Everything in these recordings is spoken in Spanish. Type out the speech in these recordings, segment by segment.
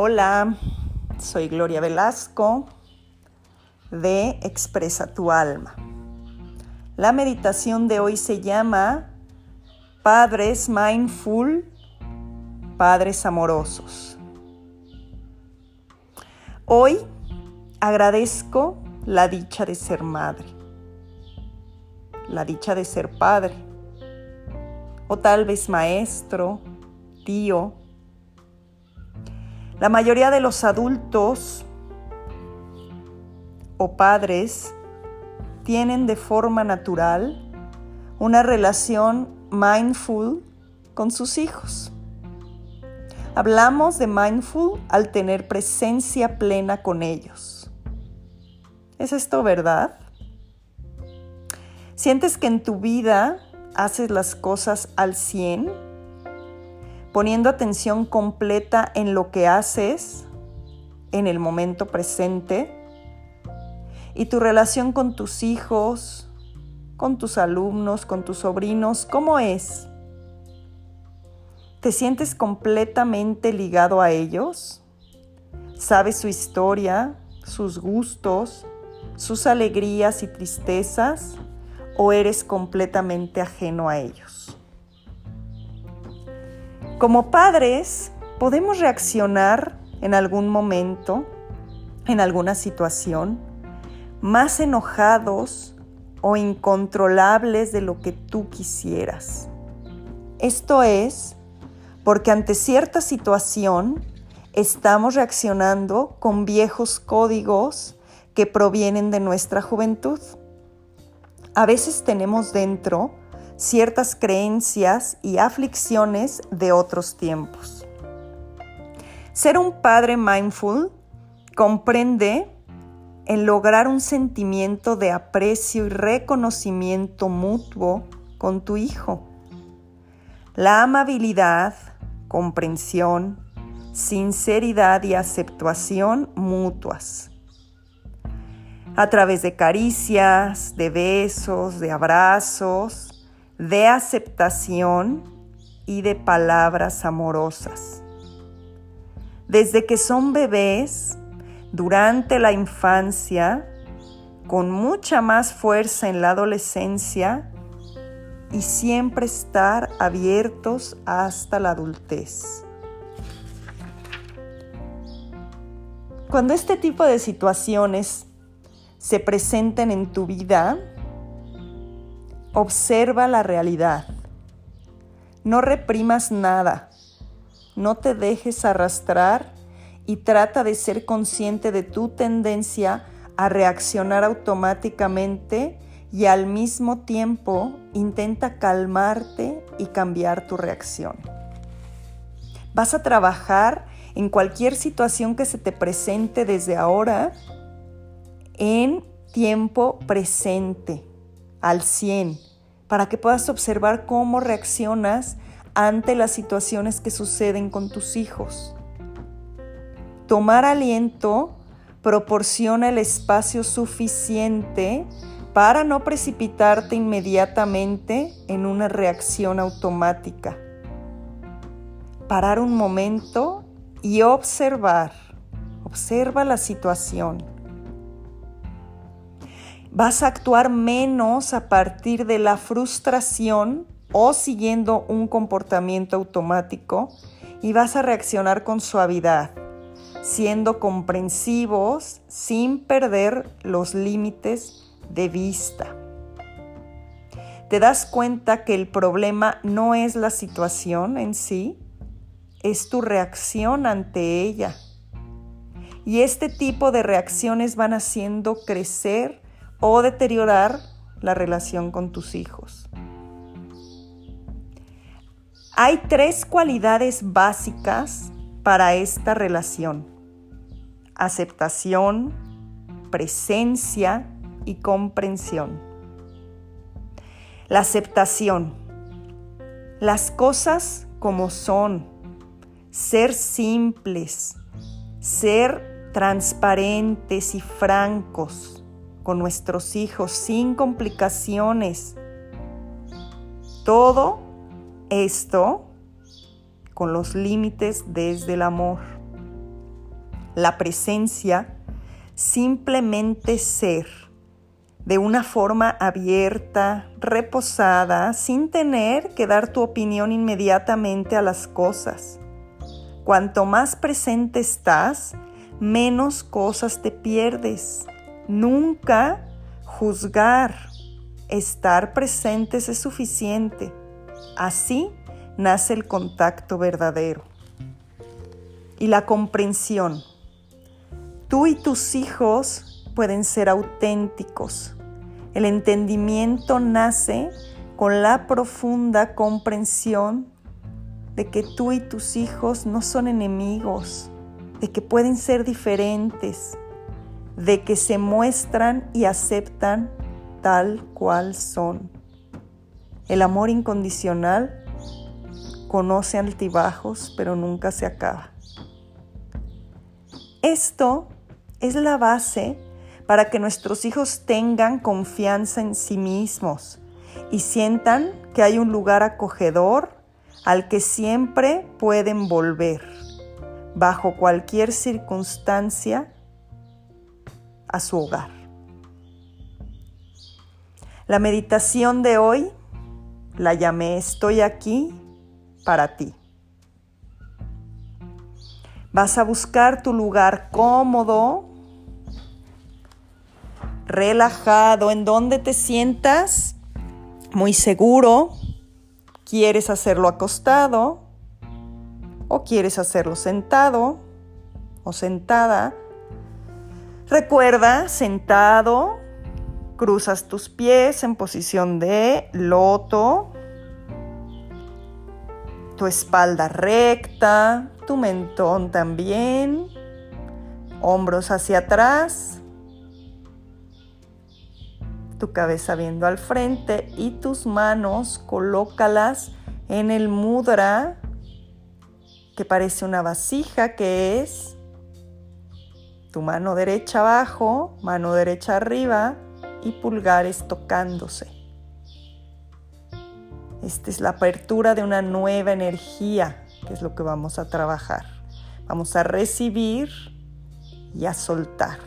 Hola, soy Gloria Velasco de Expresa tu alma. La meditación de hoy se llama Padres Mindful, Padres Amorosos. Hoy agradezco la dicha de ser madre, la dicha de ser padre, o tal vez maestro, tío, la mayoría de los adultos o padres tienen de forma natural una relación mindful con sus hijos. Hablamos de mindful al tener presencia plena con ellos. ¿Es esto verdad? ¿Sientes que en tu vida haces las cosas al 100? Poniendo atención completa en lo que haces en el momento presente y tu relación con tus hijos, con tus alumnos, con tus sobrinos, ¿cómo es? ¿Te sientes completamente ligado a ellos? ¿Sabes su historia, sus gustos, sus alegrías y tristezas? ¿O eres completamente ajeno a ellos? Como padres, podemos reaccionar en algún momento, en alguna situación, más enojados o incontrolables de lo que tú quisieras. Esto es porque ante cierta situación estamos reaccionando con viejos códigos que provienen de nuestra juventud. A veces tenemos dentro ciertas creencias y aflicciones de otros tiempos. Ser un padre mindful comprende en lograr un sentimiento de aprecio y reconocimiento mutuo con tu hijo. La amabilidad, comprensión, sinceridad y aceptación mutuas. A través de caricias, de besos, de abrazos, de aceptación y de palabras amorosas. Desde que son bebés, durante la infancia, con mucha más fuerza en la adolescencia y siempre estar abiertos hasta la adultez. Cuando este tipo de situaciones se presenten en tu vida, Observa la realidad. No reprimas nada. No te dejes arrastrar y trata de ser consciente de tu tendencia a reaccionar automáticamente y al mismo tiempo intenta calmarte y cambiar tu reacción. Vas a trabajar en cualquier situación que se te presente desde ahora en tiempo presente al 100 para que puedas observar cómo reaccionas ante las situaciones que suceden con tus hijos. Tomar aliento proporciona el espacio suficiente para no precipitarte inmediatamente en una reacción automática. Parar un momento y observar. Observa la situación vas a actuar menos a partir de la frustración o siguiendo un comportamiento automático y vas a reaccionar con suavidad, siendo comprensivos sin perder los límites de vista. Te das cuenta que el problema no es la situación en sí, es tu reacción ante ella. Y este tipo de reacciones van haciendo crecer o deteriorar la relación con tus hijos. Hay tres cualidades básicas para esta relación. Aceptación, presencia y comprensión. La aceptación. Las cosas como son. Ser simples. Ser transparentes y francos con nuestros hijos sin complicaciones. Todo esto con los límites desde el amor. la presencia, simplemente ser de una forma abierta, reposada, sin tener que dar tu opinión inmediatamente a las cosas. Cuanto más presente estás, menos cosas te pierdes. Nunca juzgar. Estar presentes es suficiente. Así nace el contacto verdadero. Y la comprensión. Tú y tus hijos pueden ser auténticos. El entendimiento nace con la profunda comprensión de que tú y tus hijos no son enemigos, de que pueden ser diferentes, de que se muestran y aceptan tal cual son. El amor incondicional conoce altibajos, pero nunca se acaba. Esto es la base para que nuestros hijos tengan confianza en sí mismos y sientan que hay un lugar acogedor al que siempre pueden volver, bajo cualquier circunstancia, a su hogar. La meditación de hoy la llamé Estoy aquí para ti. Vas a buscar tu lugar cómodo, relajado, en donde te sientas muy seguro. ¿Quieres hacerlo acostado? ¿O quieres hacerlo sentado o sentada? Recuerda, sentado, cruzas tus pies en posición de loto, tu espalda recta, tu mentón también, hombros hacia atrás, tu cabeza viendo al frente y tus manos colócalas en el mudra que parece una vasija que es tu mano derecha abajo, mano derecha arriba y pulgares tocándose. Esta es la apertura de una nueva energía, que es lo que vamos a trabajar. Vamos a recibir y a soltar.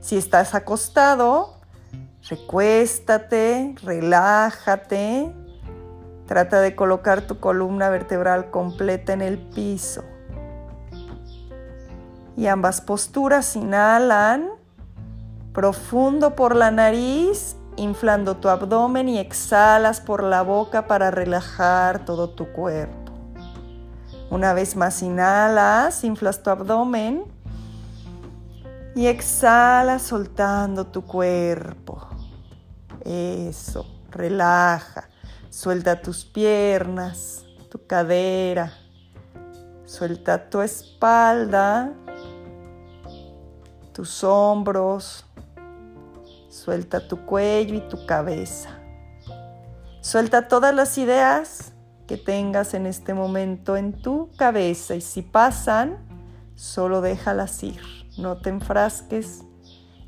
Si estás acostado, recuéstate, relájate. Trata de colocar tu columna vertebral completa en el piso. Y ambas posturas inhalan profundo por la nariz inflando tu abdomen y exhalas por la boca para relajar todo tu cuerpo. Una vez más inhalas, inflas tu abdomen y exhalas soltando tu cuerpo. Eso, relaja. Suelta tus piernas, tu cadera. Suelta tu espalda, tus hombros, Suelta tu cuello y tu cabeza. Suelta todas las ideas que tengas en este momento en tu cabeza y si pasan, solo déjalas ir. No te enfrasques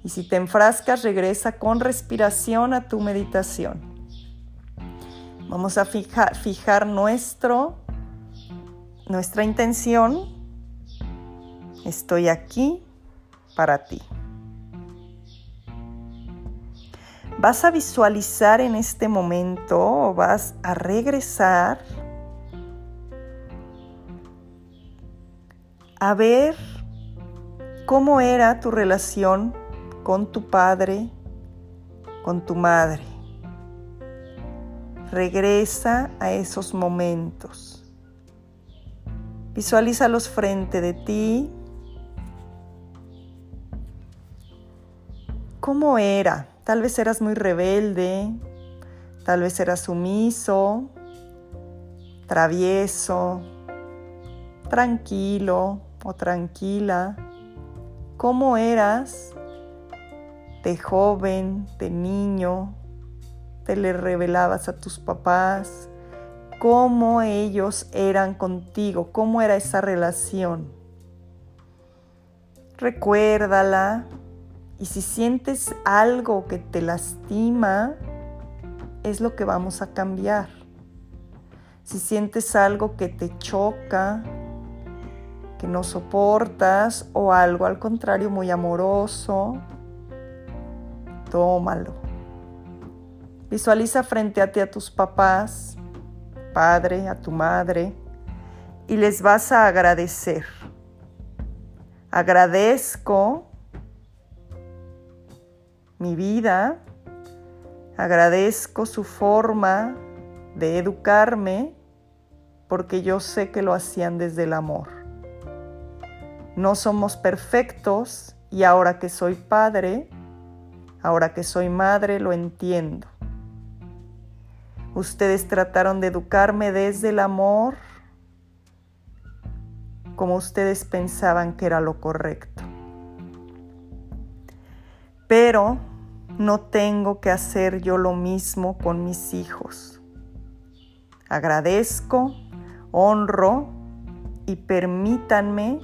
y si te enfrascas, regresa con respiración a tu meditación. Vamos a fijar, nuestro, nuestra intención. Estoy aquí para ti. vas a visualizar en este momento o vas a regresar a ver cómo era tu relación con tu padre, con tu madre. Regresa a esos momentos. Visualízalos frente de ti. ¿Cómo era? Tal vez eras muy rebelde, tal vez eras sumiso, travieso, tranquilo o tranquila. ¿Cómo eras de joven, de niño? ¿Te le revelabas a tus papás? ¿Cómo ellos eran contigo? ¿Cómo era esa relación? Recuérdala, y si sientes algo que te lastima, es lo que vamos a cambiar. Si sientes algo que te choca, que no soportas o algo al contrario muy amoroso, tómalo. Visualiza frente a ti a tus papás, padre, a tu madre, y les vas a agradecer. Agradezco mi vida, agradezco su forma de educarme, porque yo sé que lo hacían desde el amor. No somos perfectos y ahora que soy padre, ahora que soy madre, lo entiendo. Ustedes trataron de educarme desde el amor como ustedes pensaban que era lo correcto. Pero no tengo que hacer yo lo mismo con mis hijos. Agradezco, honro y permítanme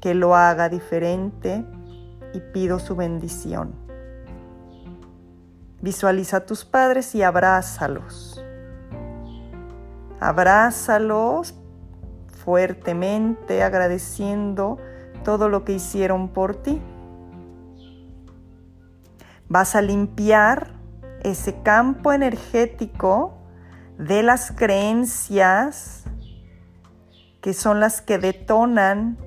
que lo haga diferente y pido su bendición. Visualiza a tus padres y abrázalos. Abrázalos fuertemente agradeciendo todo lo que hicieron por ti. Vas a limpiar ese campo energético de las creencias que son las que detonan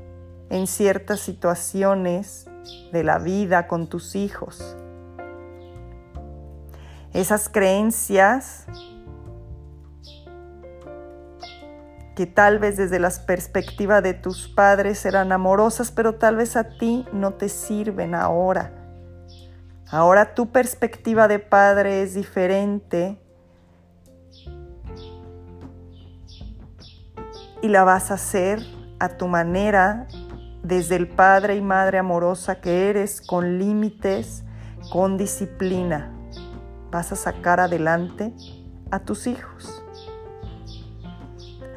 en ciertas situaciones de la vida con tus hijos. Esas creencias que tal vez desde la perspectiva de tus padres eran amorosas, pero tal vez a ti no te sirven ahora. Ahora tu perspectiva de padre es diferente y la vas a hacer a tu manera desde el padre y madre amorosa que eres, con límites, con disciplina. Vas a sacar adelante a tus hijos.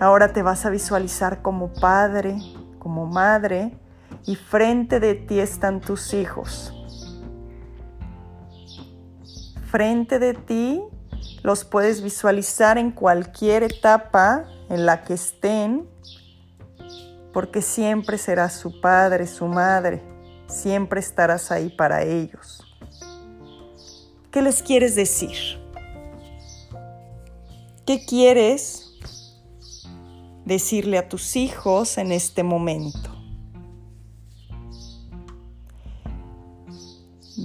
Ahora te vas a visualizar como padre, como madre, y frente de ti están tus hijos. Frente de ti los puedes visualizar en cualquier etapa en la que estén, porque siempre serás su padre, su madre, siempre estarás ahí para ellos. ¿Qué les quieres decir? ¿Qué quieres decirle a tus hijos en este momento.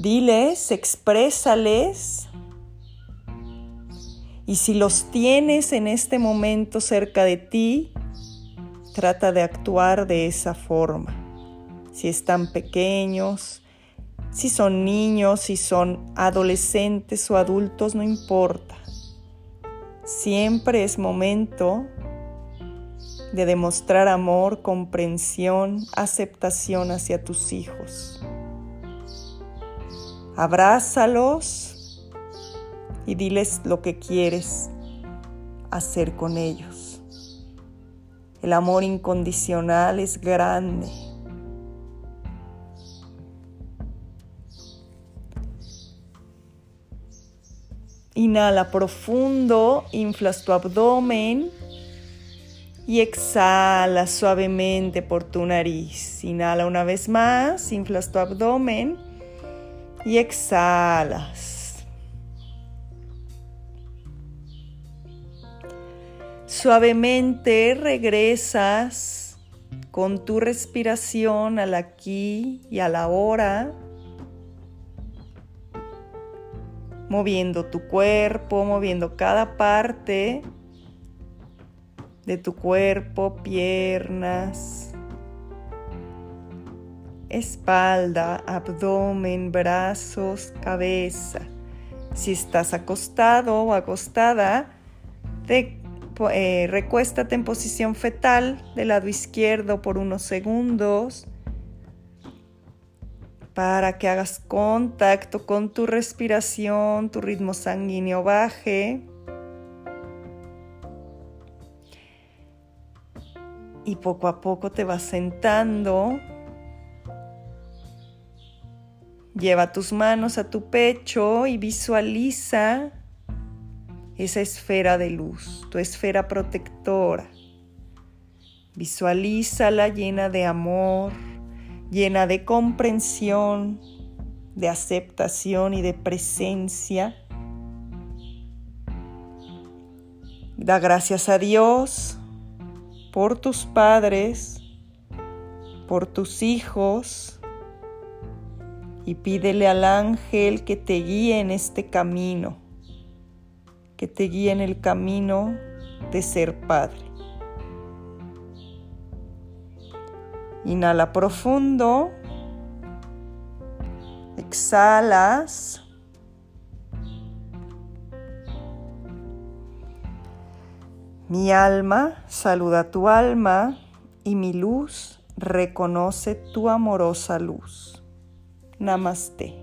Diles, exprésales y si los tienes en este momento cerca de ti, trata de actuar de esa forma. Si están pequeños, si son niños, si son adolescentes o adultos, no importa. Siempre es momento de demostrar amor, comprensión, aceptación hacia tus hijos. Abrázalos y diles lo que quieres hacer con ellos. El amor incondicional es grande. Inhala profundo, inflas tu abdomen y exhala suavemente por tu nariz. Inhala una vez más, inflas tu abdomen y exhalas. Suavemente regresas con tu respiración al aquí y a la hora, moviendo tu cuerpo, moviendo cada parte de tu cuerpo, piernas, espalda, abdomen, brazos, cabeza. Si estás acostado o acostada, eh, recuéstate en posición fetal del lado izquierdo por unos segundos para que hagas contacto con tu respiración, tu ritmo sanguíneo baje. y poco a poco te vas sentando. Lleva tus manos a tu pecho y visualiza esa esfera de luz, tu esfera protectora. Visualízala llena de amor, llena de comprensión, de aceptación y de presencia. Da gracias a Dios por tus padres, por tus hijos y pídele al ángel que te guíe en este camino, que te guíe en el camino de ser padre. Inhala profundo, exhalas. Mi alma saluda tu alma y mi luz reconoce tu amorosa luz. Namaste.